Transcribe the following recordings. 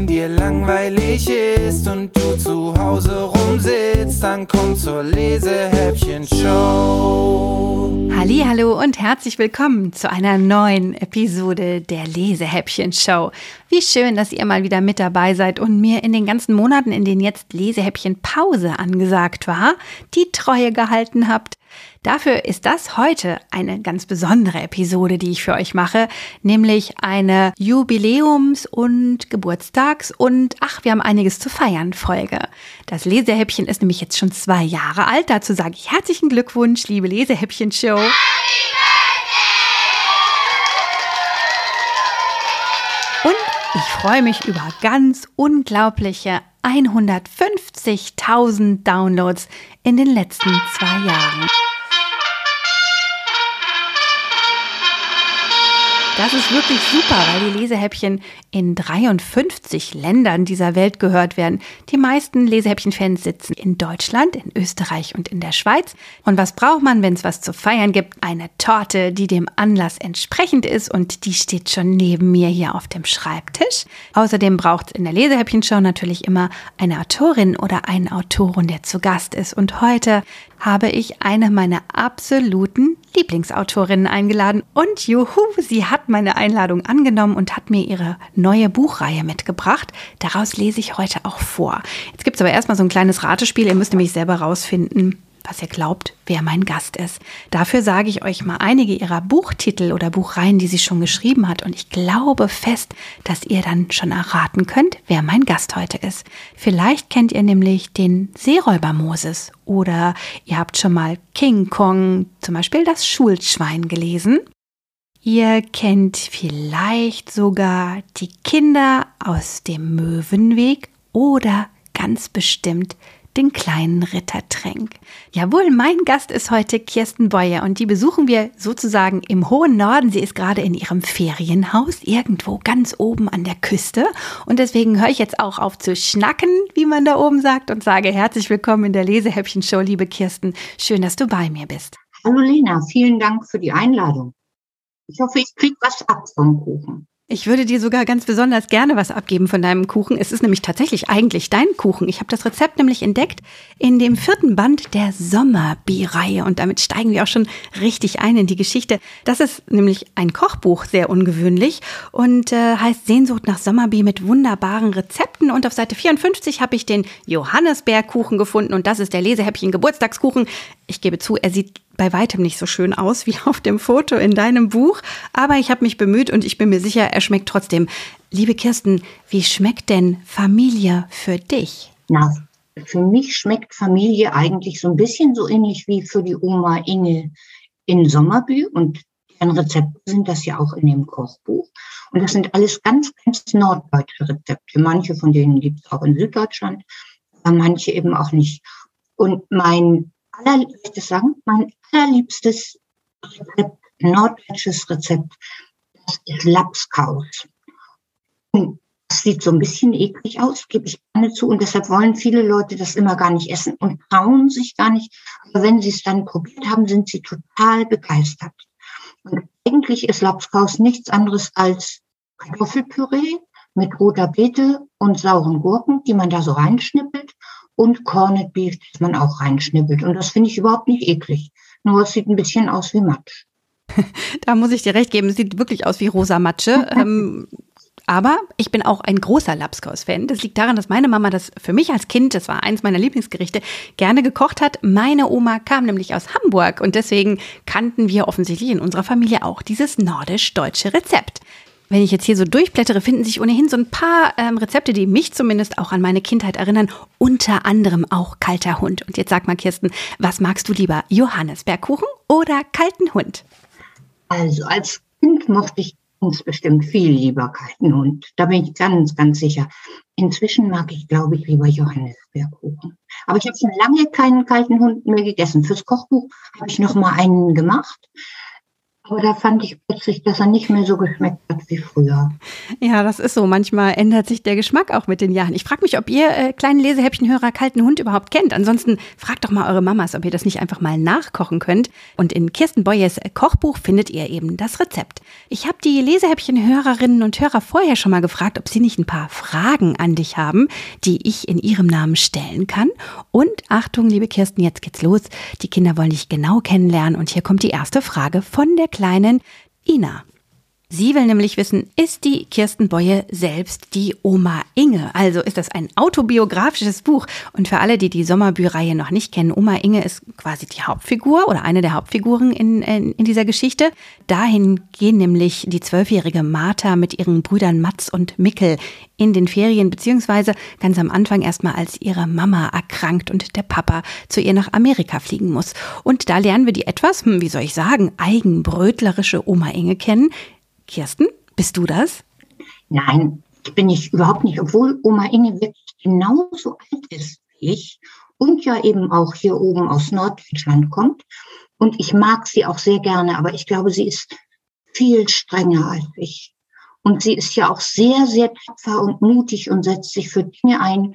wenn dir langweilig ist und du zu Hause rumsitzt, dann komm zur Lesehäppchen-Show. Hallo und herzlich willkommen zu einer neuen Episode der Lesehäppchen-Show. Wie schön, dass ihr mal wieder mit dabei seid und mir in den ganzen Monaten, in denen jetzt Lesehäppchen Pause angesagt war, die Treue gehalten habt. Dafür ist das heute eine ganz besondere Episode, die ich für euch mache, nämlich eine Jubiläums- und Geburtstags- und ach, wir haben einiges zu feiern Folge. Das Lesehäppchen ist nämlich jetzt schon zwei Jahre alt. Dazu sage ich herzlichen Glückwunsch, liebe Lesehäppchen-Show. Und ich freue mich über ganz unglaubliche 150.000 Downloads in den letzten zwei Jahren. Das ist wirklich super, weil die Lesehäppchen in 53 Ländern dieser Welt gehört werden. Die meisten Lesehäppchen-Fans sitzen in Deutschland, in Österreich und in der Schweiz. Und was braucht man, wenn es was zu feiern gibt? Eine Torte, die dem Anlass entsprechend ist und die steht schon neben mir hier auf dem Schreibtisch. Außerdem braucht es in der Lesehäppchen-Show natürlich immer eine Autorin oder einen Autoren, der zu Gast ist. Und heute habe ich eine meiner absoluten Lieblingsautorinnen eingeladen. Und juhu, sie hat meine Einladung angenommen und hat mir ihre neue Buchreihe mitgebracht. Daraus lese ich heute auch vor. Jetzt gibt es aber erstmal so ein kleines Ratespiel. Ihr müsst nämlich selber rausfinden, was ihr glaubt, wer mein Gast ist. Dafür sage ich euch mal einige ihrer Buchtitel oder Buchreihen, die sie schon geschrieben hat. Und ich glaube fest, dass ihr dann schon erraten könnt, wer mein Gast heute ist. Vielleicht kennt ihr nämlich den Seeräuber Moses oder ihr habt schon mal King Kong, zum Beispiel das Schulschwein gelesen. Ihr kennt vielleicht sogar die Kinder aus dem Möwenweg oder ganz bestimmt den kleinen Ritter Tränk. Jawohl, mein Gast ist heute Kirsten Beuer und die besuchen wir sozusagen im hohen Norden. Sie ist gerade in ihrem Ferienhaus irgendwo ganz oben an der Küste und deswegen höre ich jetzt auch auf zu schnacken, wie man da oben sagt und sage herzlich willkommen in der Lesehäppchen-Show, liebe Kirsten. Schön, dass du bei mir bist. Hallo Lena, vielen Dank für die Einladung. Ich hoffe, ich kriege was ab vom Kuchen. Ich würde dir sogar ganz besonders gerne was abgeben von deinem Kuchen. Es ist nämlich tatsächlich eigentlich dein Kuchen. Ich habe das Rezept nämlich entdeckt in dem vierten Band der Sommerbi-Reihe und damit steigen wir auch schon richtig ein in die Geschichte. Das ist nämlich ein Kochbuch, sehr ungewöhnlich und äh, heißt Sehnsucht nach Sommerbi mit wunderbaren Rezepten. Und auf Seite 54 habe ich den Johannisbeerkuchen gefunden und das ist der Lesehäppchen Geburtstagskuchen. Ich gebe zu, er sieht bei weitem nicht so schön aus wie auf dem Foto in deinem Buch, aber ich habe mich bemüht und ich bin mir sicher, er schmeckt trotzdem. Liebe Kirsten, wie schmeckt denn Familie für dich? Na, für mich schmeckt Familie eigentlich so ein bisschen so ähnlich wie für die Oma Inge in Sommerbü und deren Rezepte sind das ja auch in dem Kochbuch. Und das sind alles ganz, ganz norddeutsche Rezepte. Manche von denen gibt es auch in Süddeutschland, aber manche eben auch nicht. Und mein aller, das sagen, mein allerliebstes Rezept, norddeutsches Rezept, das ist Lapskaus. Das sieht so ein bisschen eklig aus, gebe ich gerne zu. Und deshalb wollen viele Leute das immer gar nicht essen und trauen sich gar nicht. Aber wenn sie es dann probiert haben, sind sie total begeistert. Und eigentlich ist Lapskaus nichts anderes als Kartoffelpüree mit roter Beete und sauren Gurken, die man da so reinschnippelt und Corned Beef, das man auch reinschnippelt. Und das finde ich überhaupt nicht eklig. Nur es sieht ein bisschen aus wie Matsch. Da muss ich dir recht geben, es sieht wirklich aus wie rosa Matsche. ähm, aber ich bin auch ein großer Lapskaus-Fan. Das liegt daran, dass meine Mama das für mich als Kind, das war eins meiner Lieblingsgerichte, gerne gekocht hat. Meine Oma kam nämlich aus Hamburg und deswegen kannten wir offensichtlich in unserer Familie auch dieses nordisch-deutsche Rezept. Wenn ich jetzt hier so durchblättere, finden sich ohnehin so ein paar ähm, Rezepte, die mich zumindest auch an meine Kindheit erinnern. Unter anderem auch kalter Hund. Und jetzt sag mal, Kirsten, was magst du lieber? Johannesbergkuchen oder kalten Hund? Also als Kind mochte ich uns bestimmt viel lieber kalten Hund. Da bin ich ganz, ganz sicher. Inzwischen mag ich, glaube ich, lieber Johannesbeerkuchen. Aber ich habe schon lange keinen kalten Hund mehr gegessen. Fürs Kochbuch habe ich noch mal einen gemacht. Da fand ich plötzlich, dass er nicht mehr so geschmeckt hat wie früher. Ja, das ist so. Manchmal ändert sich der Geschmack auch mit den Jahren. Ich frage mich, ob ihr äh, kleinen Lesehäppchenhörer kalten Hund überhaupt kennt. Ansonsten fragt doch mal eure Mamas, ob ihr das nicht einfach mal nachkochen könnt. Und in Kirsten Boyes Kochbuch findet ihr eben das Rezept. Ich habe die Lesehäppchenhörerinnen und Hörer vorher schon mal gefragt, ob sie nicht ein paar Fragen an dich haben, die ich in ihrem Namen stellen kann. Und Achtung, liebe Kirsten, jetzt geht's los. Die Kinder wollen dich genau kennenlernen. Und hier kommt die erste Frage von der kleinen Ina. Sie will nämlich wissen, ist die Kirsten Boye selbst die Oma Inge? Also ist das ein autobiografisches Buch? Und für alle, die die Sommerbüreihe noch nicht kennen, Oma Inge ist quasi die Hauptfigur oder eine der Hauptfiguren in, in, in dieser Geschichte. Dahin gehen nämlich die zwölfjährige Martha mit ihren Brüdern Mats und Mickel in den Ferien, beziehungsweise ganz am Anfang erstmal als ihre Mama erkrankt und der Papa zu ihr nach Amerika fliegen muss. Und da lernen wir die etwas, hm, wie soll ich sagen, eigenbrötlerische Oma Inge kennen Kirsten, bist du das? Nein, ich bin ich überhaupt nicht, obwohl Oma Inge wirklich genauso alt ist wie ich und ja eben auch hier oben aus Norddeutschland kommt. Und ich mag sie auch sehr gerne, aber ich glaube, sie ist viel strenger als ich. Und sie ist ja auch sehr, sehr tapfer und mutig und setzt sich für Dinge ein,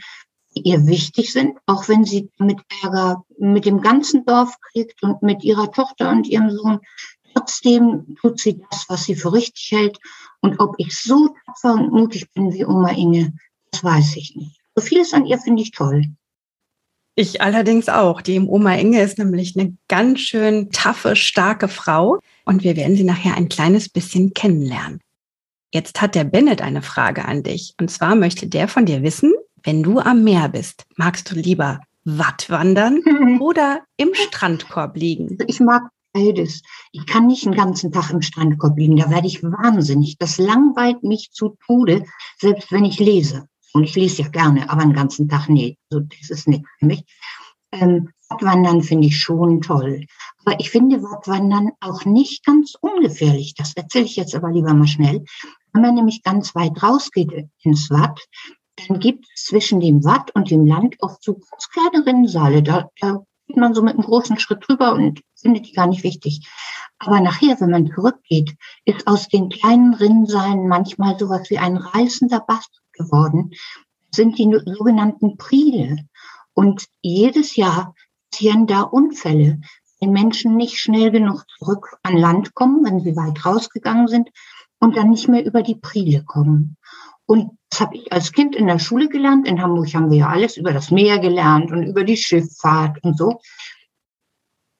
die ihr wichtig sind, auch wenn sie mit Ärger mit dem ganzen Dorf kriegt und mit ihrer Tochter und ihrem Sohn Trotzdem tut sie das, was sie für richtig hält. Und ob ich so tapfer und mutig bin wie Oma Inge, das weiß ich nicht. So vieles an ihr finde ich toll. Ich allerdings auch. Die Oma Inge ist nämlich eine ganz schön taffe, starke Frau. Und wir werden sie nachher ein kleines bisschen kennenlernen. Jetzt hat der Bennett eine Frage an dich. Und zwar möchte der von dir wissen, wenn du am Meer bist, magst du lieber Wattwandern oder im Strandkorb liegen? Ich mag beides. Ich kann nicht einen ganzen Tag im Strandkorb liegen, da werde ich wahnsinnig. Das langweilt mich zu Tode, selbst wenn ich lese. Und ich lese ja gerne, aber einen ganzen Tag nicht. Also das ist nicht für mich. Ähm, Wattwandern finde ich schon toll. Aber ich finde Wattwandern auch nicht ganz ungefährlich. Das erzähle ich jetzt aber lieber mal schnell. Wenn man nämlich ganz weit rausgeht ins Watt, dann gibt es zwischen dem Watt und dem Land oft so ganz kleine Rinnsale. Da, da geht man so mit einem großen Schritt drüber und findet die gar nicht wichtig. Aber nachher, wenn man zurückgeht, ist aus den kleinen Rinnsalen manchmal sowas wie ein reißender Bast geworden. Sind die sogenannten Priele. Und jedes Jahr passieren da Unfälle, wenn Menschen nicht schnell genug zurück an Land kommen, wenn sie weit rausgegangen sind und dann nicht mehr über die Priele kommen. Und das habe ich als Kind in der Schule gelernt. In Hamburg haben wir ja alles über das Meer gelernt und über die Schifffahrt und so.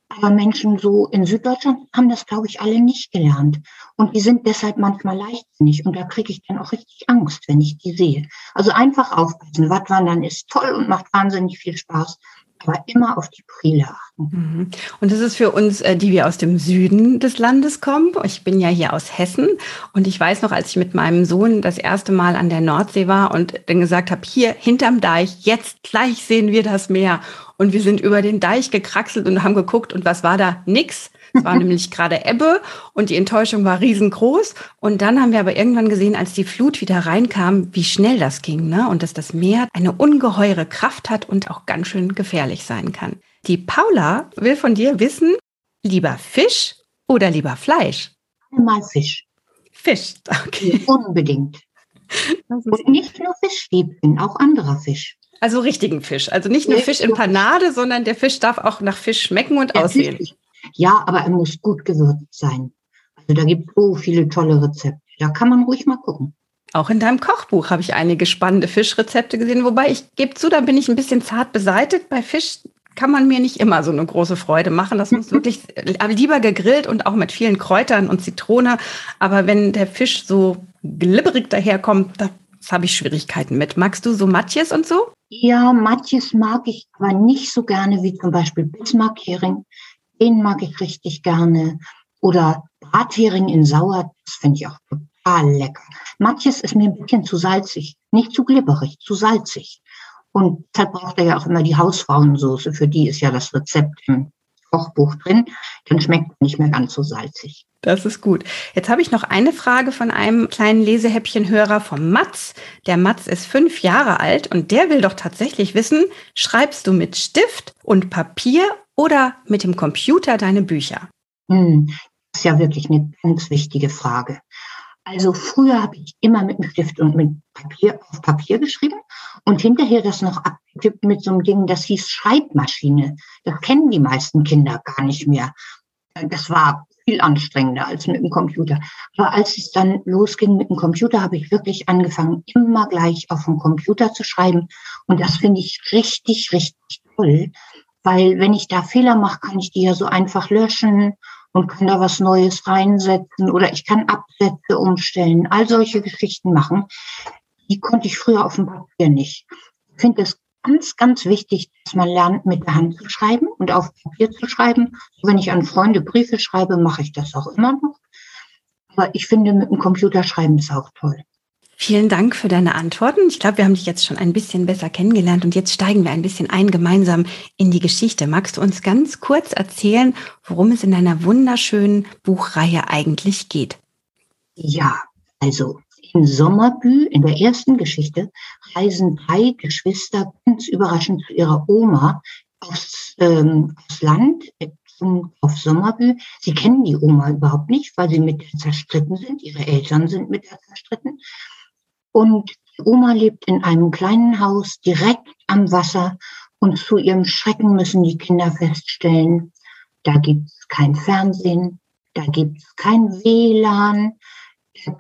Aber Menschen so in Süddeutschland haben das, glaube ich, alle nicht gelernt. Und die sind deshalb manchmal leichtsinnig. Und da kriege ich dann auch richtig Angst, wenn ich die sehe. Also einfach aufpassen. Wattwandern ist toll und macht wahnsinnig viel Spaß aber immer auf die Prile achten. Mhm. Und das ist für uns, äh, die wir aus dem Süden des Landes kommen. Ich bin ja hier aus Hessen und ich weiß noch, als ich mit meinem Sohn das erste Mal an der Nordsee war und dann gesagt habe, hier hinterm Deich, jetzt gleich sehen wir das Meer. Und wir sind über den Deich gekraxelt und haben geguckt und was war da? Nix. Es war nämlich gerade Ebbe und die Enttäuschung war riesengroß. Und dann haben wir aber irgendwann gesehen, als die Flut wieder reinkam, wie schnell das ging, ne? Und dass das Meer eine ungeheure Kraft hat und auch ganz schön gefährlich sein kann. Die Paula will von dir wissen, lieber Fisch oder lieber Fleisch? Mal Fisch. Fisch, okay. Unbedingt. Und nicht nur Fischstäbchen, auch anderer Fisch. Also richtigen Fisch. Also nicht nur Fisch in Panade, sondern der Fisch darf auch nach Fisch schmecken und aussehen. Ja, aber er muss gut gewürzt sein. Also da gibt es so viele tolle Rezepte. Da kann man ruhig mal gucken. Auch in deinem Kochbuch habe ich einige spannende Fischrezepte gesehen, wobei ich gebe zu, da bin ich ein bisschen zart beseitigt. Bei Fisch kann man mir nicht immer so eine große Freude machen. Das muss wirklich lieber gegrillt und auch mit vielen Kräutern und Zitrone. Aber wenn der Fisch so glibberig daherkommt, da habe ich Schwierigkeiten mit. Magst du so Matjes und so? Ja, Matjes mag ich aber nicht so gerne wie zum Beispiel Bismarckhering. Den mag ich richtig gerne. Oder Brathering in Sauer, das finde ich auch total lecker. Manches ist mir ein bisschen zu salzig, nicht zu glibberig, zu salzig. Und deshalb braucht er ja auch immer die Hausfrauensoße, für die ist ja das Rezept im Kochbuch drin. Dann schmeckt es nicht mehr ganz so salzig. Das ist gut. Jetzt habe ich noch eine Frage von einem kleinen Lesehäppchenhörer vom Matz. Der Matz ist fünf Jahre alt und der will doch tatsächlich wissen, schreibst du mit Stift und Papier oder mit dem Computer deine Bücher? Hm. Das ist ja wirklich eine ganz wichtige Frage. Also früher habe ich immer mit dem Stift und mit Papier auf Papier geschrieben und hinterher das noch abgetippt mit so einem Ding, das hieß Schreibmaschine. Das kennen die meisten Kinder gar nicht mehr. Das war viel anstrengender als mit dem Computer. Aber als es dann losging mit dem Computer, habe ich wirklich angefangen, immer gleich auf dem Computer zu schreiben. Und das finde ich richtig, richtig toll, weil wenn ich da Fehler mache, kann ich die ja so einfach löschen und kann da was Neues reinsetzen oder ich kann Absätze umstellen, all solche Geschichten machen. Die konnte ich früher auf dem Papier nicht. Ich finde es ganz, ganz wichtig, dass man lernt, mit der Hand zu schreiben und auf Papier zu schreiben. Wenn ich an Freunde Briefe schreibe, mache ich das auch immer noch. Aber ich finde, mit dem Computer schreiben ist auch toll. Vielen Dank für deine Antworten. Ich glaube, wir haben dich jetzt schon ein bisschen besser kennengelernt und jetzt steigen wir ein bisschen ein gemeinsam in die Geschichte. Magst du uns ganz kurz erzählen, worum es in deiner wunderschönen Buchreihe eigentlich geht? Ja, also in Sommerbü, in der ersten Geschichte, reisen drei Geschwister ganz überraschend zu ihrer Oma aufs, ähm, aufs Land, zum, auf Sommerbü. Sie kennen die Oma überhaupt nicht, weil sie mit der zerstritten sind. Ihre Eltern sind mit der zerstritten. Und die Oma lebt in einem kleinen Haus direkt am Wasser und zu ihrem Schrecken müssen die Kinder feststellen, da gibt es kein Fernsehen, da gibt es kein WLAN,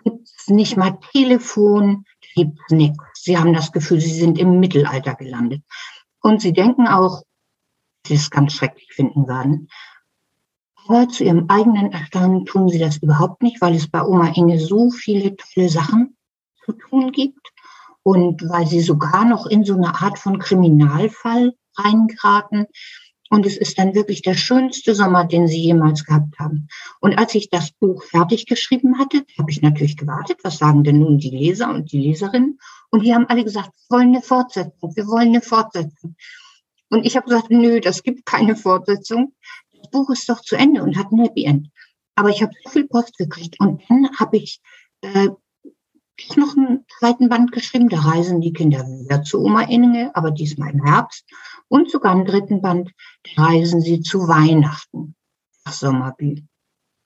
gibt es nicht mal Telefon, gibt es nichts. Sie haben das Gefühl, sie sind im Mittelalter gelandet. Und sie denken auch, sie es ganz schrecklich finden werden. Aber zu ihrem eigenen Erstaunen tun sie das überhaupt nicht, weil es bei Oma Inge so viele tolle Sachen zu tun gibt und weil sie sogar noch in so eine Art von Kriminalfall reingeraten. Und es ist dann wirklich der schönste Sommer, den sie jemals gehabt haben. Und als ich das Buch fertig geschrieben hatte, habe ich natürlich gewartet, was sagen denn nun die Leser und die Leserinnen? Und die haben alle gesagt, wir wollen eine Fortsetzung, wir wollen eine Fortsetzung. Und ich habe gesagt, nö, das gibt keine Fortsetzung. Das Buch ist doch zu Ende und hat ein Happy End. Aber ich habe so viel Post gekriegt. Und dann habe ich äh, ich noch einen zweiten Band geschrieben, da reisen die Kinder wieder zu Oma Inge, aber diesmal im Herbst. Und sogar einen dritten Band, da reisen sie zu Weihnachten nach Sommerbü.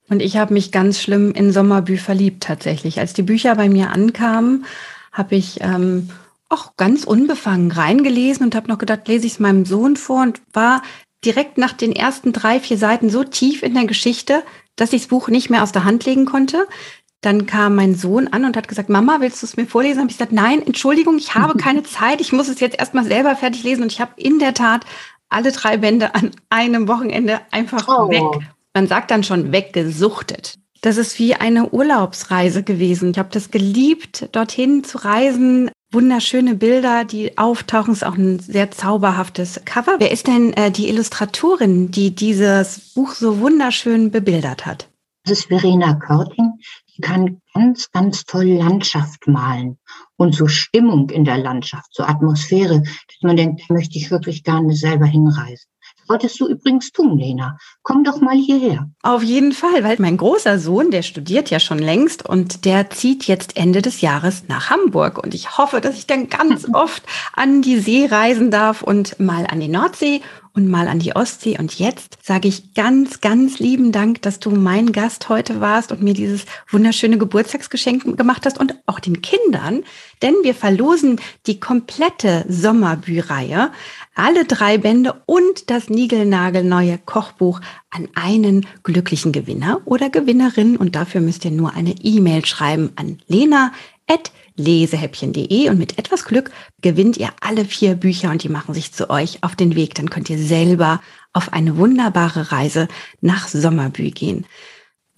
Und ich habe mich ganz schlimm in Sommerbü verliebt tatsächlich. Als die Bücher bei mir ankamen, habe ich ähm, auch ganz unbefangen reingelesen und habe noch gedacht, lese ich es meinem Sohn vor und war direkt nach den ersten drei, vier Seiten so tief in der Geschichte, dass ich das Buch nicht mehr aus der Hand legen konnte. Dann kam mein Sohn an und hat gesagt, Mama, willst du es mir vorlesen? Habe ich gesagt, nein, Entschuldigung, ich habe keine Zeit. Ich muss es jetzt erstmal selber fertig lesen. Und ich habe in der Tat alle drei Bände an einem Wochenende einfach oh. weg. Man sagt dann schon weggesuchtet. Das ist wie eine Urlaubsreise gewesen. Ich habe das geliebt, dorthin zu reisen. Wunderschöne Bilder, die auftauchen. Ist auch ein sehr zauberhaftes Cover. Wer ist denn äh, die Illustratorin, die dieses Buch so wunderschön bebildert hat? Das ist Verena Körting kann ganz, ganz toll Landschaft malen und so Stimmung in der Landschaft, so Atmosphäre, dass man denkt, da möchte ich wirklich gerne selber hinreisen. Das wolltest du übrigens tun, Lena. Komm doch mal hierher. Auf jeden Fall, weil mein großer Sohn, der studiert ja schon längst und der zieht jetzt Ende des Jahres nach Hamburg. Und ich hoffe, dass ich dann ganz oft an die See reisen darf und mal an die Nordsee und mal an die Ostsee. Und jetzt sage ich ganz, ganz lieben Dank, dass du mein Gast heute warst und mir dieses wunderschöne Geburtstagsgeschenk gemacht hast und auch den Kindern, denn wir verlosen die komplette Sommerbüreihe, alle drei Bände und das niegelnagelneue Kochbuch an einen glücklichen Gewinner oder Gewinnerin. Und dafür müsst ihr nur eine E-Mail schreiben an lena@ lesehäppchen.de und mit etwas Glück gewinnt ihr alle vier Bücher und die machen sich zu euch auf den Weg. Dann könnt ihr selber auf eine wunderbare Reise nach Sommerbü gehen.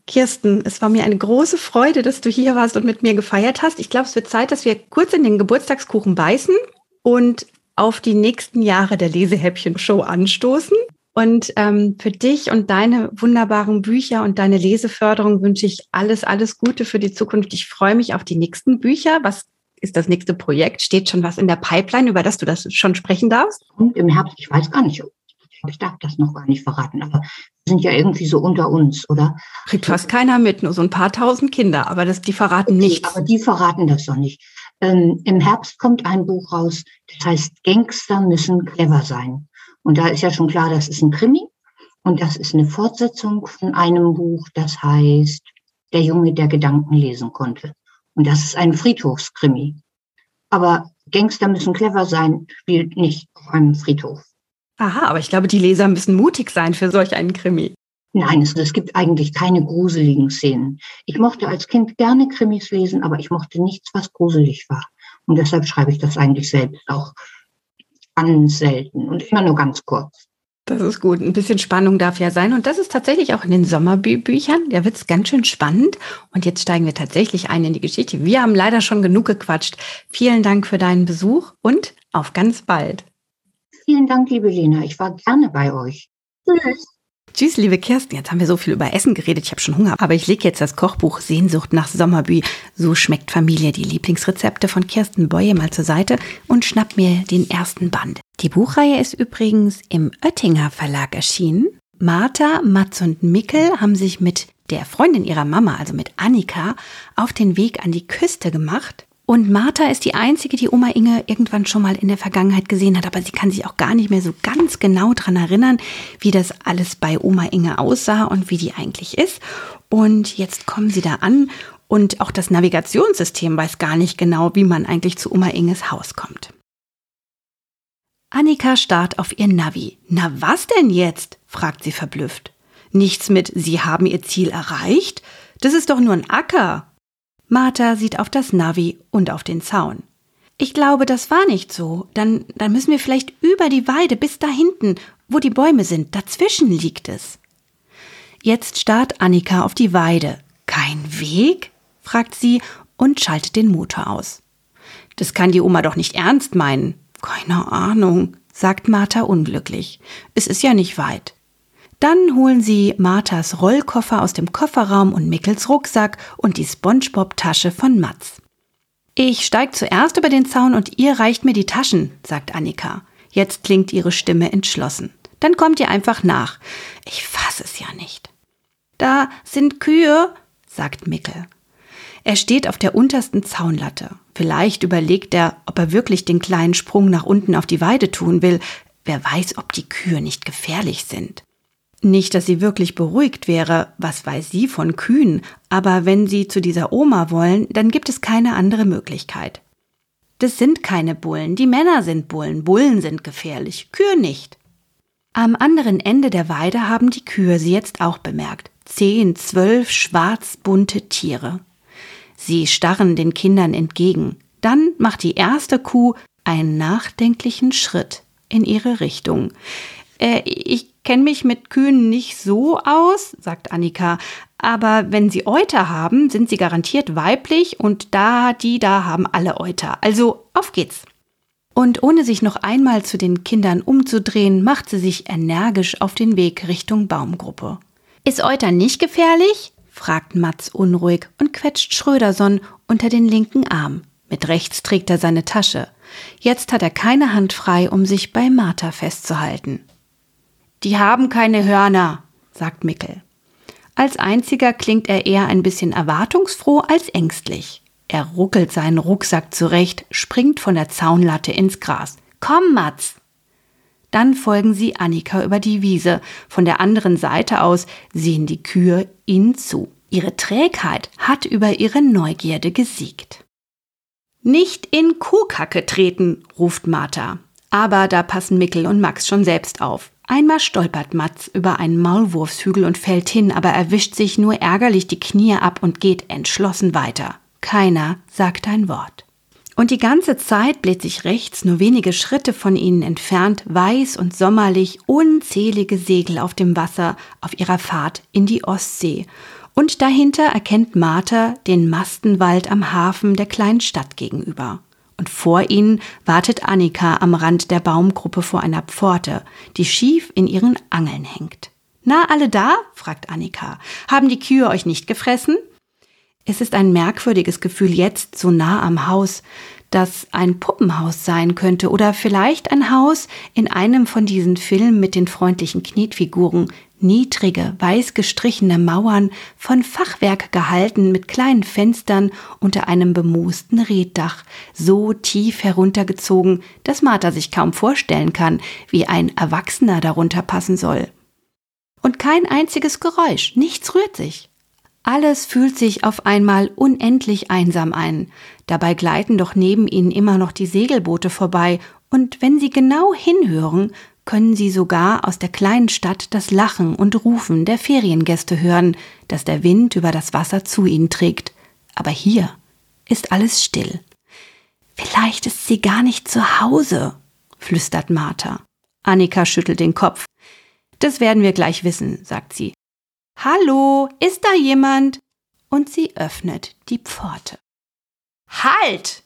Kirsten, es war mir eine große Freude, dass du hier warst und mit mir gefeiert hast. Ich glaube, es wird Zeit, dass wir kurz in den Geburtstagskuchen beißen und auf die nächsten Jahre der Lesehäppchen-Show anstoßen. Und ähm, für dich und deine wunderbaren Bücher und deine Leseförderung wünsche ich alles, alles Gute für die Zukunft. Ich freue mich auf die nächsten Bücher. Was ist das nächste Projekt? Steht schon was in der Pipeline, über das du das schon sprechen darfst? Und im Herbst, ich weiß gar nicht. Ich darf das noch gar nicht verraten, aber wir sind ja irgendwie so unter uns, oder? Kriegt fast keiner mit, nur so ein paar tausend Kinder, aber das, die verraten okay, nichts. Aber die verraten das doch nicht. Ähm, Im Herbst kommt ein Buch raus, das heißt Gangster müssen clever sein. Und da ist ja schon klar, das ist ein Krimi. Und das ist eine Fortsetzung von einem Buch, das heißt Der Junge, der Gedanken lesen konnte. Und das ist ein Friedhofskrimi. Aber Gangster müssen clever sein, spielt nicht auf einem Friedhof. Aha, aber ich glaube, die Leser müssen mutig sein für solch einen Krimi. Nein, es, es gibt eigentlich keine gruseligen Szenen. Ich mochte als Kind gerne Krimis lesen, aber ich mochte nichts, was gruselig war. Und deshalb schreibe ich das eigentlich selbst auch ganz selten und immer nur ganz kurz. Das ist gut. Ein bisschen Spannung darf ja sein. Und das ist tatsächlich auch in den Sommerbüchern. Da wird es ganz schön spannend. Und jetzt steigen wir tatsächlich ein in die Geschichte. Wir haben leider schon genug gequatscht. Vielen Dank für deinen Besuch und auf ganz bald. Vielen Dank, liebe Lena. Ich war gerne bei euch. Tschüss. Tschüss, liebe Kirsten. Jetzt haben wir so viel über Essen geredet. Ich habe schon Hunger. Aber ich lege jetzt das Kochbuch Sehnsucht nach Sommerbü. So schmeckt Familie die Lieblingsrezepte von Kirsten Boye mal zur Seite und schnapp mir den ersten Band. Die Buchreihe ist übrigens im Oettinger Verlag erschienen. Martha, Mats und Mickel haben sich mit der Freundin ihrer Mama, also mit Annika, auf den Weg an die Küste gemacht und Martha ist die einzige, die Oma Inge irgendwann schon mal in der Vergangenheit gesehen hat, aber sie kann sich auch gar nicht mehr so ganz genau dran erinnern, wie das alles bei Oma Inge aussah und wie die eigentlich ist. Und jetzt kommen sie da an und auch das Navigationssystem weiß gar nicht genau, wie man eigentlich zu Oma Inges Haus kommt. Annika starrt auf ihr Navi. Na was denn jetzt? fragt sie verblüfft. Nichts mit Sie haben Ihr Ziel erreicht? Das ist doch nur ein Acker. Martha sieht auf das Navi und auf den Zaun. Ich glaube, das war nicht so. Dann, dann müssen wir vielleicht über die Weide bis da hinten, wo die Bäume sind. Dazwischen liegt es. Jetzt starrt Annika auf die Weide. Kein Weg? fragt sie und schaltet den Motor aus. Das kann die Oma doch nicht ernst meinen. Keine Ahnung, sagt Martha unglücklich. Es ist ja nicht weit. Dann holen sie Marthas Rollkoffer aus dem Kofferraum und Mickels Rucksack und die Spongebob-Tasche von Mats. Ich steig zuerst über den Zaun und ihr reicht mir die Taschen, sagt Annika. Jetzt klingt ihre Stimme entschlossen. Dann kommt ihr einfach nach. Ich fass es ja nicht. Da sind Kühe, sagt Mickel. Er steht auf der untersten Zaunlatte. Vielleicht überlegt er, ob er wirklich den kleinen Sprung nach unten auf die Weide tun will. Wer weiß, ob die Kühe nicht gefährlich sind. Nicht, dass sie wirklich beruhigt wäre, was weiß sie von Kühen, aber wenn sie zu dieser Oma wollen, dann gibt es keine andere Möglichkeit. Das sind keine Bullen, die Männer sind Bullen, Bullen sind gefährlich, Kühe nicht. Am anderen Ende der Weide haben die Kühe sie jetzt auch bemerkt. Zehn, zwölf schwarz-bunte Tiere. Sie starren den Kindern entgegen. Dann macht die erste Kuh einen nachdenklichen Schritt in ihre Richtung. Äh, ich kenne mich mit Kühen nicht so aus, sagt Annika, aber wenn sie Euter haben, sind sie garantiert weiblich und da, die da haben alle Euter. Also auf geht's. Und ohne sich noch einmal zu den Kindern umzudrehen, macht sie sich energisch auf den Weg Richtung Baumgruppe. Ist Euter nicht gefährlich? fragt Mats unruhig und quetscht Schröderson unter den linken Arm. Mit rechts trägt er seine Tasche. Jetzt hat er keine Hand frei, um sich bei Martha festzuhalten. Die haben keine Hörner, sagt Mickel. Als einziger klingt er eher ein bisschen erwartungsfroh als ängstlich. Er ruckelt seinen Rucksack zurecht, springt von der Zaunlatte ins Gras. Komm, Mats! Dann folgen sie Annika über die Wiese. Von der anderen Seite aus sehen die Kühe ihnen zu. Ihre Trägheit hat über ihre Neugierde gesiegt. Nicht in Kuhkacke treten, ruft Martha. Aber da passen Mickel und Max schon selbst auf. Einmal stolpert Mats über einen Maulwurfshügel und fällt hin, aber erwischt sich nur ärgerlich die Knie ab und geht entschlossen weiter. Keiner sagt ein Wort. Und die ganze Zeit bläht sich rechts, nur wenige Schritte von ihnen entfernt, weiß und sommerlich, unzählige Segel auf dem Wasser auf ihrer Fahrt in die Ostsee. Und dahinter erkennt Martha den Mastenwald am Hafen der kleinen Stadt gegenüber und vor ihnen wartet Annika am Rand der Baumgruppe vor einer Pforte, die schief in ihren Angeln hängt. Na, alle da? fragt Annika. Haben die Kühe euch nicht gefressen? Es ist ein merkwürdiges Gefühl jetzt so nah am Haus, das ein Puppenhaus sein könnte oder vielleicht ein Haus in einem von diesen Filmen mit den freundlichen Knetfiguren, niedrige, weiß gestrichene Mauern, von Fachwerk gehalten mit kleinen Fenstern unter einem bemoosten Reddach, so tief heruntergezogen, dass Martha sich kaum vorstellen kann, wie ein Erwachsener darunter passen soll. Und kein einziges Geräusch, nichts rührt sich. Alles fühlt sich auf einmal unendlich einsam ein. Dabei gleiten doch neben ihnen immer noch die Segelboote vorbei, und wenn sie genau hinhören, können sie sogar aus der kleinen Stadt das Lachen und Rufen der Feriengäste hören, das der Wind über das Wasser zu ihnen trägt. Aber hier ist alles still. Vielleicht ist sie gar nicht zu Hause, flüstert Martha. Annika schüttelt den Kopf. Das werden wir gleich wissen, sagt sie. Hallo, ist da jemand? Und sie öffnet die Pforte. Halt!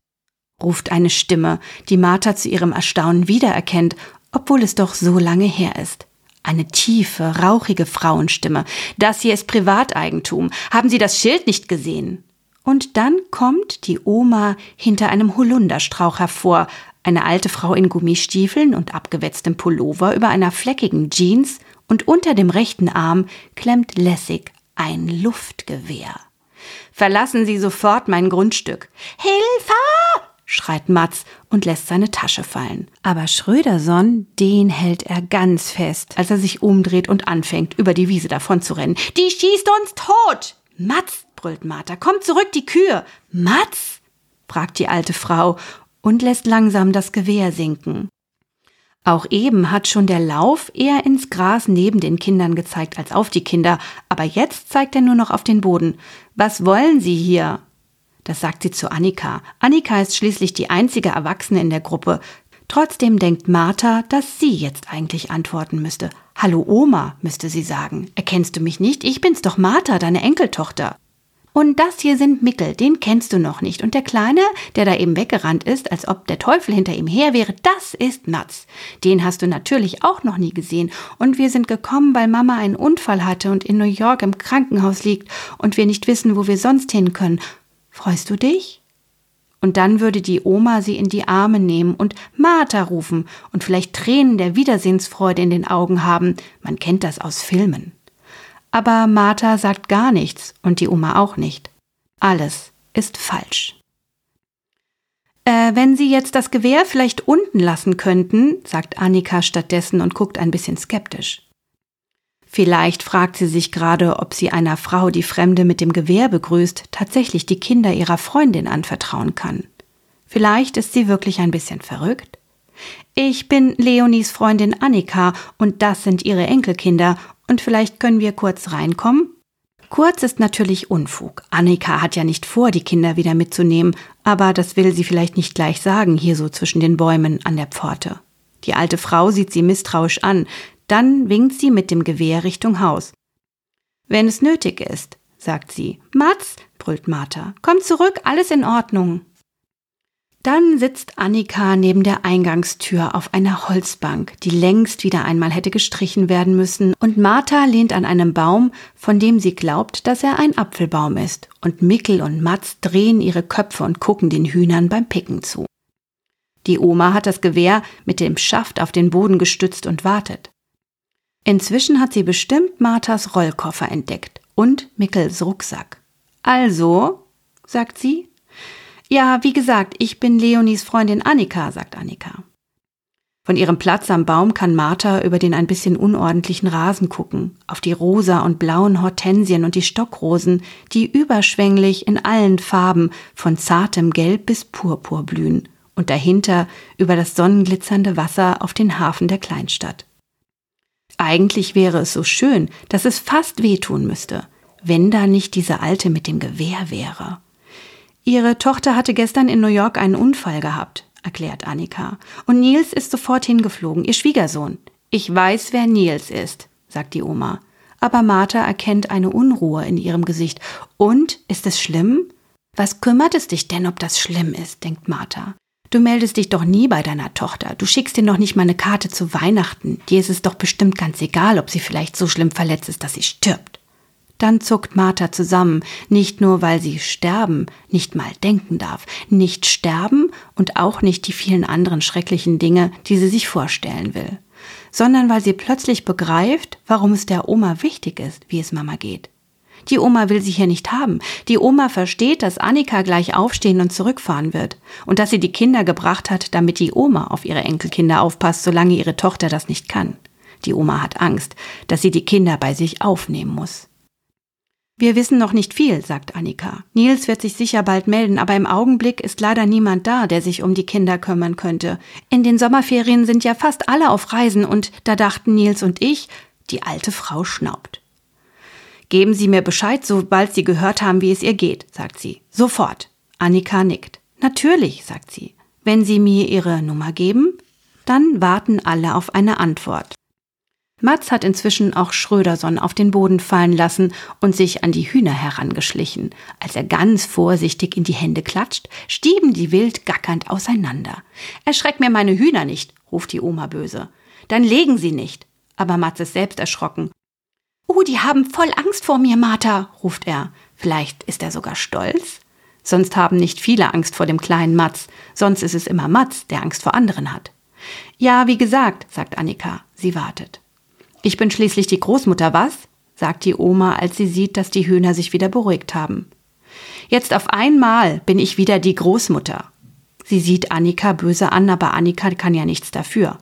ruft eine Stimme, die Martha zu ihrem Erstaunen wiedererkennt, obwohl es doch so lange her ist. Eine tiefe, rauchige Frauenstimme. Das hier ist Privateigentum. Haben Sie das Schild nicht gesehen? Und dann kommt die Oma hinter einem Holunderstrauch hervor, eine alte Frau in Gummistiefeln und abgewetztem Pullover über einer fleckigen Jeans und unter dem rechten Arm klemmt lässig ein Luftgewehr. Verlassen Sie sofort mein Grundstück. Hilfe! Schreit Matz und lässt seine Tasche fallen. Aber Schröderson, den hält er ganz fest, als er sich umdreht und anfängt, über die Wiese davon zu rennen. Die schießt uns tot! Matz, brüllt Martha, komm zurück, die Kühe! Matz? fragt die alte Frau und lässt langsam das Gewehr sinken. Auch eben hat schon der Lauf eher ins Gras neben den Kindern gezeigt als auf die Kinder, aber jetzt zeigt er nur noch auf den Boden. Was wollen Sie hier? Das sagt sie zu Annika. Annika ist schließlich die einzige Erwachsene in der Gruppe. Trotzdem denkt Martha, dass sie jetzt eigentlich antworten müsste. Hallo Oma, müsste sie sagen. Erkennst du mich nicht? Ich bin's doch Martha, deine Enkeltochter. Und das hier sind Mickel, den kennst du noch nicht. Und der Kleine, der da eben weggerannt ist, als ob der Teufel hinter ihm her wäre, das ist Mats. Den hast du natürlich auch noch nie gesehen. Und wir sind gekommen, weil Mama einen Unfall hatte und in New York im Krankenhaus liegt und wir nicht wissen, wo wir sonst hin können. Freust du dich? Und dann würde die Oma sie in die Arme nehmen und Martha rufen und vielleicht Tränen der Wiedersehensfreude in den Augen haben. Man kennt das aus Filmen. Aber Martha sagt gar nichts und die Oma auch nicht. Alles ist falsch. Äh, wenn Sie jetzt das Gewehr vielleicht unten lassen könnten, sagt Annika stattdessen und guckt ein bisschen skeptisch. Vielleicht fragt sie sich gerade, ob sie einer Frau, die Fremde mit dem Gewehr begrüßt, tatsächlich die Kinder ihrer Freundin anvertrauen kann. Vielleicht ist sie wirklich ein bisschen verrückt. Ich bin Leonies Freundin Annika und das sind ihre Enkelkinder und vielleicht können wir kurz reinkommen? Kurz ist natürlich Unfug. Annika hat ja nicht vor, die Kinder wieder mitzunehmen, aber das will sie vielleicht nicht gleich sagen, hier so zwischen den Bäumen an der Pforte. Die alte Frau sieht sie misstrauisch an, dann winkt sie mit dem Gewehr Richtung Haus. Wenn es nötig ist, sagt sie. Mats, brüllt Martha, komm zurück, alles in Ordnung. Dann sitzt Annika neben der Eingangstür auf einer Holzbank, die längst wieder einmal hätte gestrichen werden müssen, und Martha lehnt an einem Baum, von dem sie glaubt, dass er ein Apfelbaum ist, und Mickel und Matz drehen ihre Köpfe und gucken den Hühnern beim Picken zu. Die Oma hat das Gewehr mit dem Schaft auf den Boden gestützt und wartet. Inzwischen hat sie bestimmt Marthas Rollkoffer entdeckt und Mickels Rucksack. Also, sagt sie, ja, wie gesagt, ich bin Leonies Freundin Annika, sagt Annika. Von ihrem Platz am Baum kann Martha über den ein bisschen unordentlichen Rasen gucken, auf die rosa und blauen Hortensien und die Stockrosen, die überschwänglich in allen Farben von zartem Gelb bis Purpur blühen und dahinter über das sonnenglitzernde Wasser auf den Hafen der Kleinstadt. Eigentlich wäre es so schön, dass es fast wehtun müsste, wenn da nicht diese Alte mit dem Gewehr wäre. Ihre Tochter hatte gestern in New York einen Unfall gehabt, erklärt Annika. Und Nils ist sofort hingeflogen, ihr Schwiegersohn. Ich weiß, wer Nils ist, sagt die Oma. Aber Martha erkennt eine Unruhe in ihrem Gesicht. Und, ist es schlimm? Was kümmert es dich denn, ob das schlimm ist, denkt Martha. Du meldest dich doch nie bei deiner Tochter. Du schickst dir noch nicht mal eine Karte zu Weihnachten. Dir ist es doch bestimmt ganz egal, ob sie vielleicht so schlimm verletzt ist, dass sie stirbt. Dann zuckt Martha zusammen, nicht nur weil sie sterben, nicht mal denken darf, nicht sterben und auch nicht die vielen anderen schrecklichen Dinge, die sie sich vorstellen will, sondern weil sie plötzlich begreift, warum es der Oma wichtig ist, wie es Mama geht. Die Oma will sie hier nicht haben. Die Oma versteht, dass Annika gleich aufstehen und zurückfahren wird und dass sie die Kinder gebracht hat, damit die Oma auf ihre Enkelkinder aufpasst, solange ihre Tochter das nicht kann. Die Oma hat Angst, dass sie die Kinder bei sich aufnehmen muss. Wir wissen noch nicht viel, sagt Annika. Nils wird sich sicher bald melden, aber im Augenblick ist leider niemand da, der sich um die Kinder kümmern könnte. In den Sommerferien sind ja fast alle auf Reisen und da dachten Nils und ich, die alte Frau schnaubt. Geben Sie mir Bescheid, sobald Sie gehört haben, wie es ihr geht, sagt sie. Sofort. Annika nickt. Natürlich, sagt sie. Wenn Sie mir Ihre Nummer geben, dann warten alle auf eine Antwort. Mats hat inzwischen auch Schröderson auf den Boden fallen lassen und sich an die Hühner herangeschlichen. Als er ganz vorsichtig in die Hände klatscht, stieben die wild gackernd auseinander. Erschreck mir meine Hühner nicht, ruft die Oma böse. Dann legen sie nicht. Aber Mats ist selbst erschrocken. Oh, die haben voll Angst vor mir, Martha, ruft er. Vielleicht ist er sogar stolz? Sonst haben nicht viele Angst vor dem kleinen Mats, sonst ist es immer Mats, der Angst vor anderen hat. Ja, wie gesagt, sagt Annika, sie wartet. Ich bin schließlich die Großmutter, was? sagt die Oma, als sie sieht, dass die Hühner sich wieder beruhigt haben. Jetzt auf einmal bin ich wieder die Großmutter. Sie sieht Annika böse an, aber Annika kann ja nichts dafür.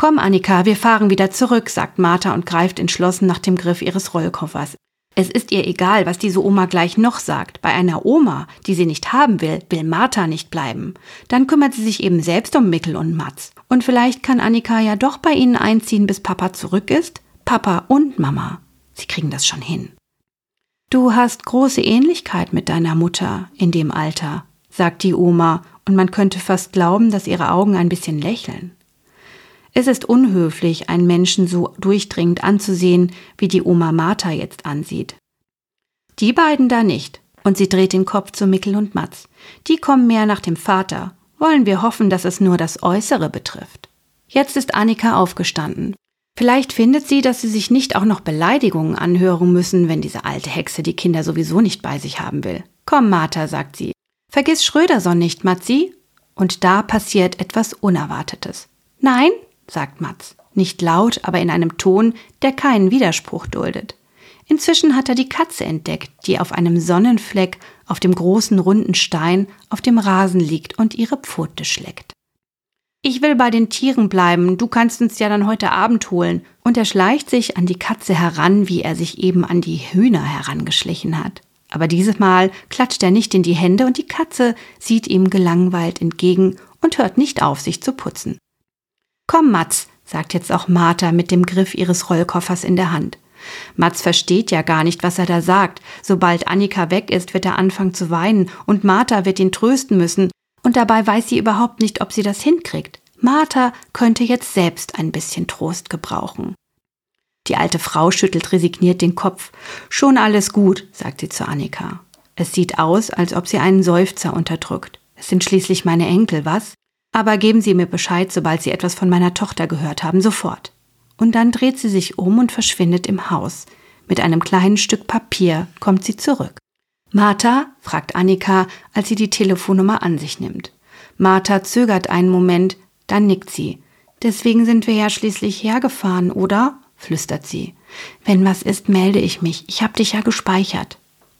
Komm, Annika, wir fahren wieder zurück, sagt Martha und greift entschlossen nach dem Griff ihres Rollkoffers. Es ist ihr egal, was diese Oma gleich noch sagt. Bei einer Oma, die sie nicht haben will, will Martha nicht bleiben. Dann kümmert sie sich eben selbst um Mickel und Matz. Und vielleicht kann Annika ja doch bei ihnen einziehen, bis Papa zurück ist. Papa und Mama. Sie kriegen das schon hin. Du hast große Ähnlichkeit mit deiner Mutter in dem Alter, sagt die Oma, und man könnte fast glauben, dass ihre Augen ein bisschen lächeln. Es ist unhöflich, einen Menschen so durchdringend anzusehen, wie die Oma Martha jetzt ansieht. Die beiden da nicht, und sie dreht den Kopf zu Mickel und Matz. Die kommen mehr nach dem Vater, wollen wir hoffen, dass es nur das Äußere betrifft. Jetzt ist Annika aufgestanden. Vielleicht findet sie, dass sie sich nicht auch noch Beleidigungen anhören müssen, wenn diese alte Hexe die Kinder sowieso nicht bei sich haben will. Komm, Martha, sagt sie. Vergiss Schröderson nicht, Matzi. Und da passiert etwas Unerwartetes. Nein, sagt Matz. Nicht laut, aber in einem Ton, der keinen Widerspruch duldet. Inzwischen hat er die Katze entdeckt, die auf einem Sonnenfleck auf dem großen runden Stein auf dem Rasen liegt und ihre Pfote schlägt. Ich will bei den Tieren bleiben, du kannst uns ja dann heute Abend holen. Und er schleicht sich an die Katze heran, wie er sich eben an die Hühner herangeschlichen hat. Aber dieses Mal klatscht er nicht in die Hände und die Katze sieht ihm gelangweilt entgegen und hört nicht auf, sich zu putzen. Komm, Matz, sagt jetzt auch Martha mit dem Griff ihres Rollkoffers in der Hand. Mats versteht ja gar nicht, was er da sagt. Sobald Annika weg ist, wird er anfangen zu weinen und Martha wird ihn trösten müssen. Und dabei weiß sie überhaupt nicht, ob sie das hinkriegt. Martha könnte jetzt selbst ein bisschen Trost gebrauchen. Die alte Frau schüttelt resigniert den Kopf. Schon alles gut, sagt sie zu Annika. Es sieht aus, als ob sie einen Seufzer unterdrückt. Es sind schließlich meine Enkel, was? Aber geben Sie mir Bescheid, sobald Sie etwas von meiner Tochter gehört haben, sofort und dann dreht sie sich um und verschwindet im Haus. Mit einem kleinen Stück Papier kommt sie zurück. Martha? fragt Annika, als sie die Telefonnummer an sich nimmt. Martha zögert einen Moment, dann nickt sie. Deswegen sind wir ja schließlich hergefahren, oder? flüstert sie. Wenn was ist, melde ich mich. Ich hab dich ja gespeichert.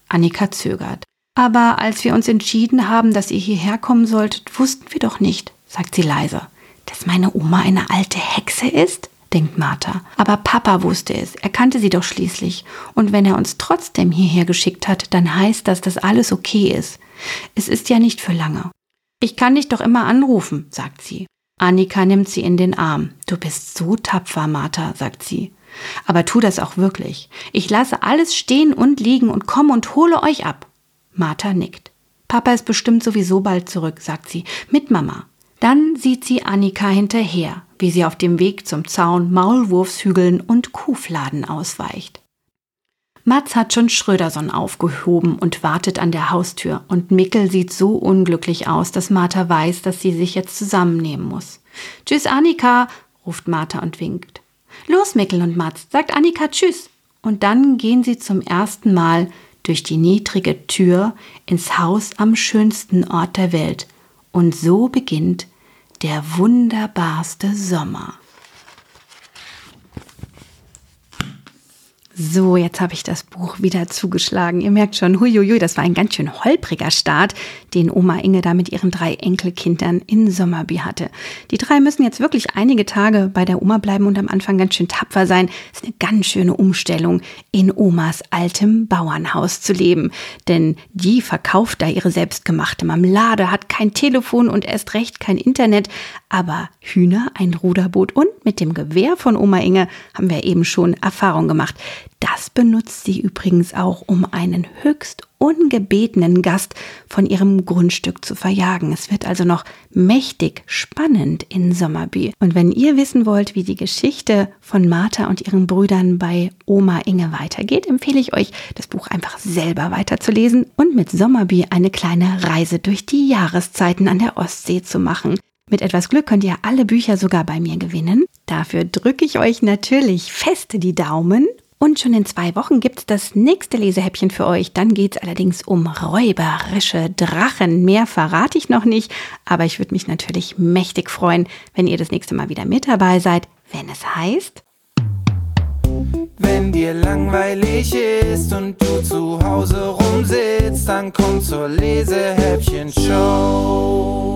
Annika zögert. Aber als wir uns entschieden haben, dass ihr hierher kommen solltet, wussten wir doch nicht, sagt sie leise, dass meine Oma eine alte Hexe ist? denkt Martha. Aber Papa wusste es, er kannte sie doch schließlich. Und wenn er uns trotzdem hierher geschickt hat, dann heißt das, dass alles okay ist. Es ist ja nicht für lange. Ich kann dich doch immer anrufen, sagt sie. Annika nimmt sie in den Arm. Du bist so tapfer, Martha, sagt sie. Aber tu das auch wirklich. Ich lasse alles stehen und liegen und komme und hole euch ab. Martha nickt. Papa ist bestimmt sowieso bald zurück, sagt sie, mit Mama. Dann sieht sie Annika hinterher, wie sie auf dem Weg zum Zaun Maulwurfshügeln und Kuhfladen ausweicht. Mats hat schon Schröderson aufgehoben und wartet an der Haustür, und Mickel sieht so unglücklich aus, dass Martha weiß, dass sie sich jetzt zusammennehmen muss. Tschüss, Annika, ruft Martha und winkt. Los, Mickel und Mats, sagt Annika Tschüss. Und dann gehen sie zum ersten Mal durch die niedrige Tür ins Haus am schönsten Ort der Welt. Und so beginnt der wunderbarste Sommer. So, jetzt habe ich das Buch wieder zugeschlagen. Ihr merkt schon, huiuiui, das war ein ganz schön holpriger Start, den Oma Inge da mit ihren drei Enkelkindern in Sommerby hatte. Die drei müssen jetzt wirklich einige Tage bei der Oma bleiben und am Anfang ganz schön tapfer sein. Das ist eine ganz schöne Umstellung, in Omas altem Bauernhaus zu leben. Denn die verkauft da ihre selbstgemachte Marmelade, hat kein Telefon und erst recht kein Internet, aber Hühner, ein Ruderboot und mit dem Gewehr von Oma Inge haben wir eben schon Erfahrung gemacht. Das benutzt sie übrigens auch, um einen höchst ungebetenen Gast von ihrem Grundstück zu verjagen. Es wird also noch mächtig spannend in Sommerby. Und wenn ihr wissen wollt, wie die Geschichte von Martha und ihren Brüdern bei Oma Inge weitergeht, empfehle ich euch, das Buch einfach selber weiterzulesen und mit Sommerby eine kleine Reise durch die Jahreszeiten an der Ostsee zu machen. Mit etwas Glück könnt ihr alle Bücher sogar bei mir gewinnen. Dafür drücke ich euch natürlich fest die Daumen und schon in zwei Wochen gibt's das nächste Lesehäppchen für euch. Dann geht's allerdings um räuberische Drachen. Mehr verrate ich noch nicht, aber ich würde mich natürlich mächtig freuen, wenn ihr das nächste Mal wieder mit dabei seid, wenn es heißt. Wenn dir langweilig ist und du zu Hause rumsitzt, dann komm zur Lesehäppchen-Show.